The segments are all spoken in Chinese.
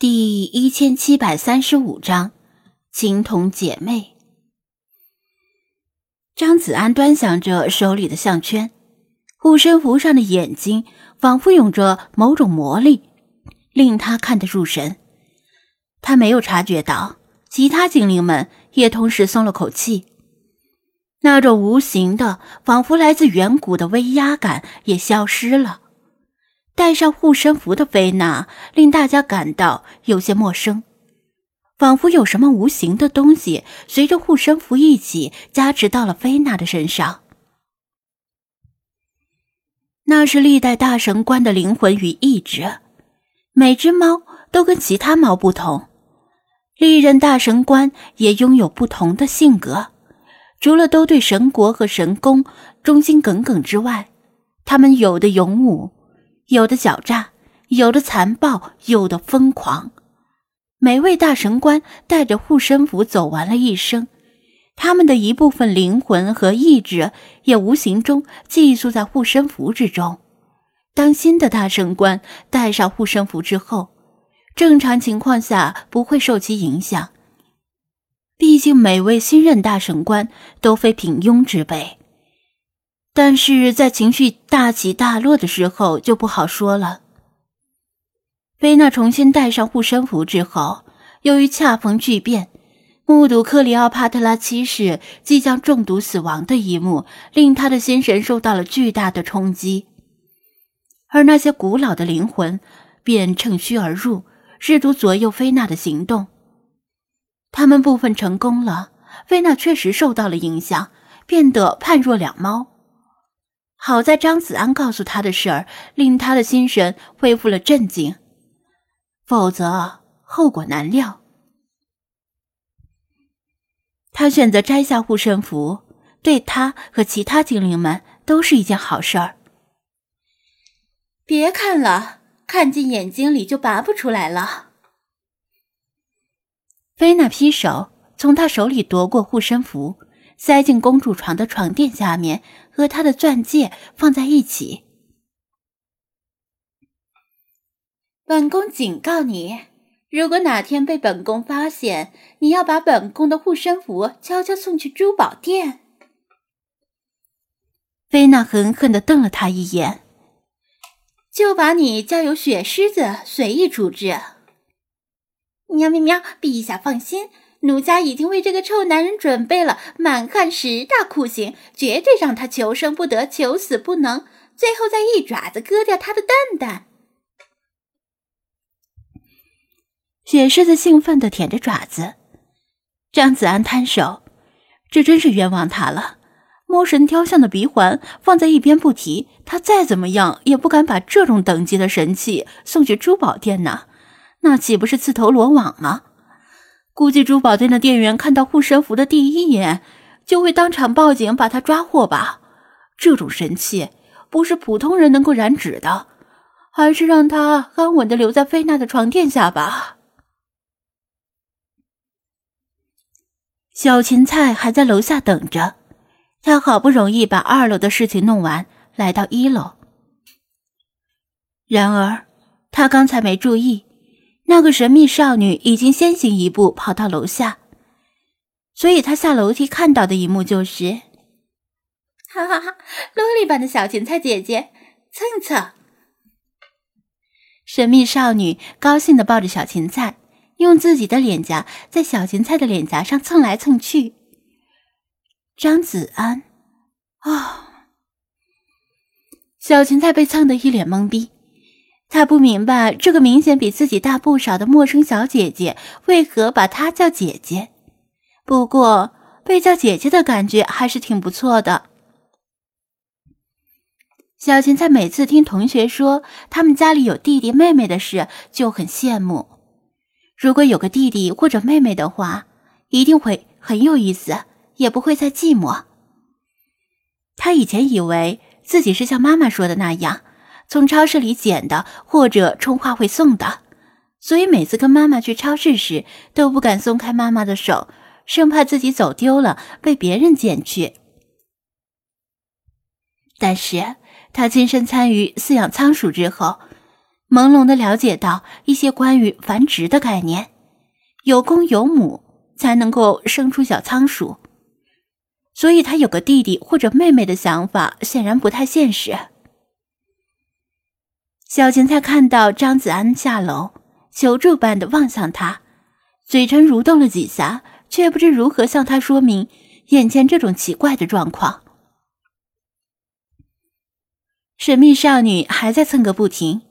第一千七百三十五章，情同姐妹。张子安端详着手里的项圈，护身符上的眼睛仿佛有着某种魔力，令他看得入神。他没有察觉到，其他精灵们也同时松了口气，那种无形的、仿佛来自远古的威压感也消失了。带上护身符的菲娜令大家感到有些陌生，仿佛有什么无形的东西随着护身符一起加持到了菲娜的身上。那是历代大神官的灵魂与意志，每只猫都跟其他猫不同。历任大神官也拥有不同的性格，除了都对神国和神宫忠心耿耿之外，他们有的勇武。有的狡诈，有的残暴，有的疯狂。每位大神官带着护身符走完了一生，他们的一部分灵魂和意志也无形中寄宿在护身符之中。当新的大神官带上护身符之后，正常情况下不会受其影响。毕竟每位新任大神官都非平庸之辈。但是在情绪大起大落的时候就不好说了。菲娜重新戴上护身符之后，由于恰逢巨变，目睹克里奥帕特拉七世即将中毒死亡的一幕，令他的心神受到了巨大的冲击。而那些古老的灵魂便趁虚而入，试图左右菲娜的行动。他们部分成功了，菲娜确实受到了影响，变得判若两猫。好在张子安告诉他的事儿，令他的心神恢复了镇静，否则后果难料。他选择摘下护身符，对他和其他精灵们都是一件好事儿。别看了，看进眼睛里就拔不出来了。菲娜劈手从他手里夺过护身符。塞进公主床的床垫下面，和她的钻戒放在一起。本宫警告你，如果哪天被本宫发现，你要把本宫的护身符悄悄送去珠宝店。菲娜狠狠的瞪了他一眼，就把你交由雪狮子随意处置。喵喵喵，陛下放心。奴家已经为这个臭男人准备了满汉十大酷刑，绝对让他求生不得，求死不能，最后再一爪子割掉他的蛋蛋。雪狮子兴奋的舔着爪子，张子安摊手，这真是冤枉他了。魔神雕像的鼻环放在一边不提，他再怎么样也不敢把这种等级的神器送去珠宝店呢，那岂不是自投罗网吗？估计珠宝店的店员看到护身符的第一眼，就会当场报警把他抓获吧。这种神器不是普通人能够染指的，还是让他安稳的留在菲娜的床垫下吧。小芹菜还在楼下等着，他好不容易把二楼的事情弄完，来到一楼。然而，他刚才没注意。那个神秘少女已经先行一步跑到楼下，所以她下楼梯看到的一幕就是：哈哈哈，萝莉版的小芹菜姐姐，蹭蹭。神秘少女高兴的抱着小芹菜，用自己的脸颊在小芹菜的脸颊上蹭来蹭去。张子安，哦！小芹菜被蹭得一脸懵逼。他不明白这个明显比自己大不少的陌生小姐姐为何把她叫姐姐。不过被叫姐姐的感觉还是挺不错的。小芹菜每次听同学说他们家里有弟弟妹妹的事，就很羡慕。如果有个弟弟或者妹妹的话，一定会很有意思，也不会再寂寞。他以前以为自己是像妈妈说的那样。从超市里捡的，或者充话费送的，所以每次跟妈妈去超市时都不敢松开妈妈的手，生怕自己走丢了被别人捡去。但是他亲身参与饲养仓鼠之后，朦胧的了解到一些关于繁殖的概念，有公有母才能够生出小仓鼠，所以他有个弟弟或者妹妹的想法显然不太现实。小芹菜看到张子安下楼，求助般的望向他，嘴唇蠕动了几下，却不知如何向他说明眼前这种奇怪的状况。神秘少女还在蹭个不停。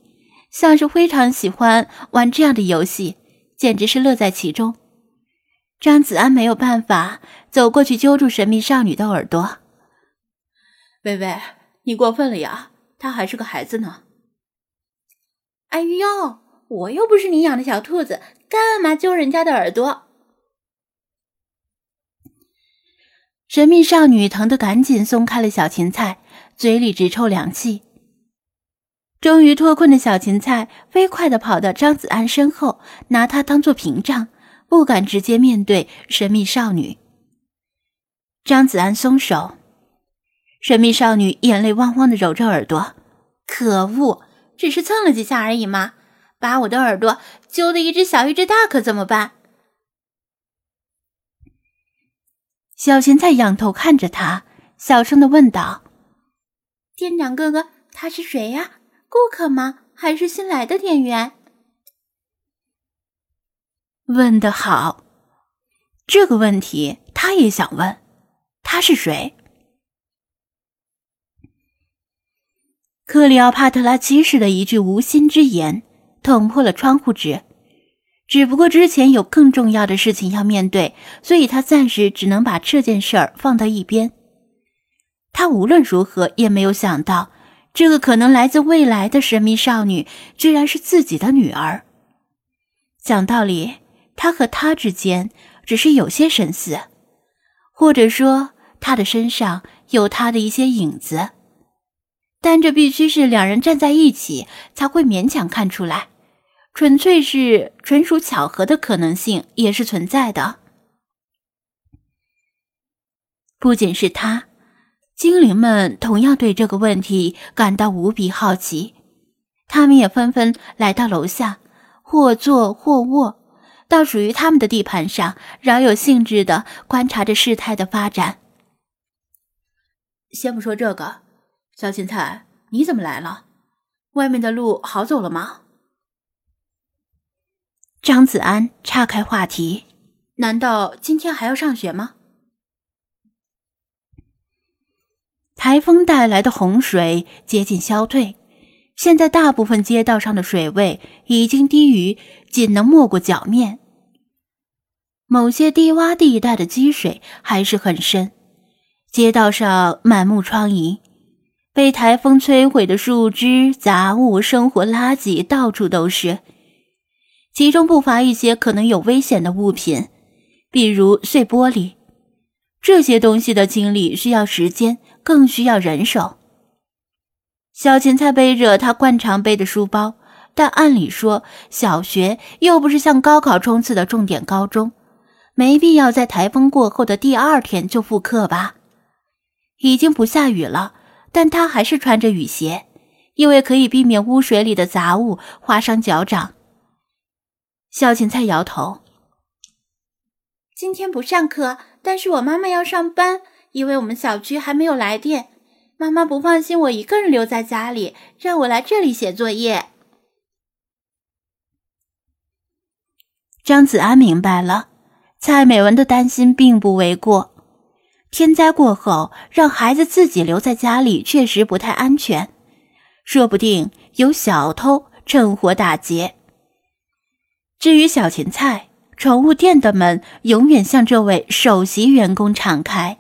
像是非常喜欢玩这样的游戏，简直是乐在其中。张子安没有办法走过去揪住神秘少女的耳朵：“微微，你过分了呀，他还是个孩子呢。”“哎呦，我又不是你养的小兔子，干嘛揪人家的耳朵？”神秘少女疼得赶紧松开了小芹菜，嘴里直抽凉气。终于脱困的小芹菜飞快地跑到张子安身后，拿他当做屏障，不敢直接面对神秘少女。张子安松手，神秘少女眼泪汪汪地揉着耳朵：“可恶，只是蹭了几下而已嘛，把我的耳朵揪的一只小一只大，可怎么办？”小芹菜仰头看着他，小声的问道：“店长哥哥，他是谁呀？”顾客吗？还是新来的店员？问得好，这个问题他也想问。他是谁？克里奥帕特拉七世的一句无心之言，捅破了窗户纸。只不过之前有更重要的事情要面对，所以他暂时只能把这件事儿放到一边。他无论如何也没有想到。这个可能来自未来的神秘少女，居然是自己的女儿。讲道理，他和她之间只是有些神似，或者说他的身上有他的一些影子，但这必须是两人站在一起才会勉强看出来。纯粹是纯属巧合的可能性也是存在的。不仅是他。精灵们同样对这个问题感到无比好奇，他们也纷纷来到楼下，或坐或卧，到属于他们的地盘上，饶有兴致的观察着事态的发展。先不说这个，小芹菜，你怎么来了？外面的路好走了吗？张子安岔开话题，难道今天还要上学吗？台风带来的洪水接近消退，现在大部分街道上的水位已经低于仅能没过脚面，某些低洼地带的积水还是很深，街道上满目疮痍，被台风摧毁的树枝、杂物、生活垃圾到处都是，其中不乏一些可能有危险的物品，比如碎玻璃，这些东西的清理需要时间。更需要人手。小芹菜背着他惯常背的书包，但按理说，小学又不是像高考冲刺的重点高中，没必要在台风过后的第二天就复课吧？已经不下雨了，但他还是穿着雨鞋，因为可以避免污水里的杂物划伤脚掌。小芹菜摇头：“今天不上课，但是我妈妈要上班。”因为我们小区还没有来电，妈妈不放心我一个人留在家里，让我来这里写作业。张子安明白了，蔡美文的担心并不为过。天灾过后，让孩子自己留在家里确实不太安全，说不定有小偷趁火打劫。至于小芹菜，宠物店的门永远向这位首席员工敞开。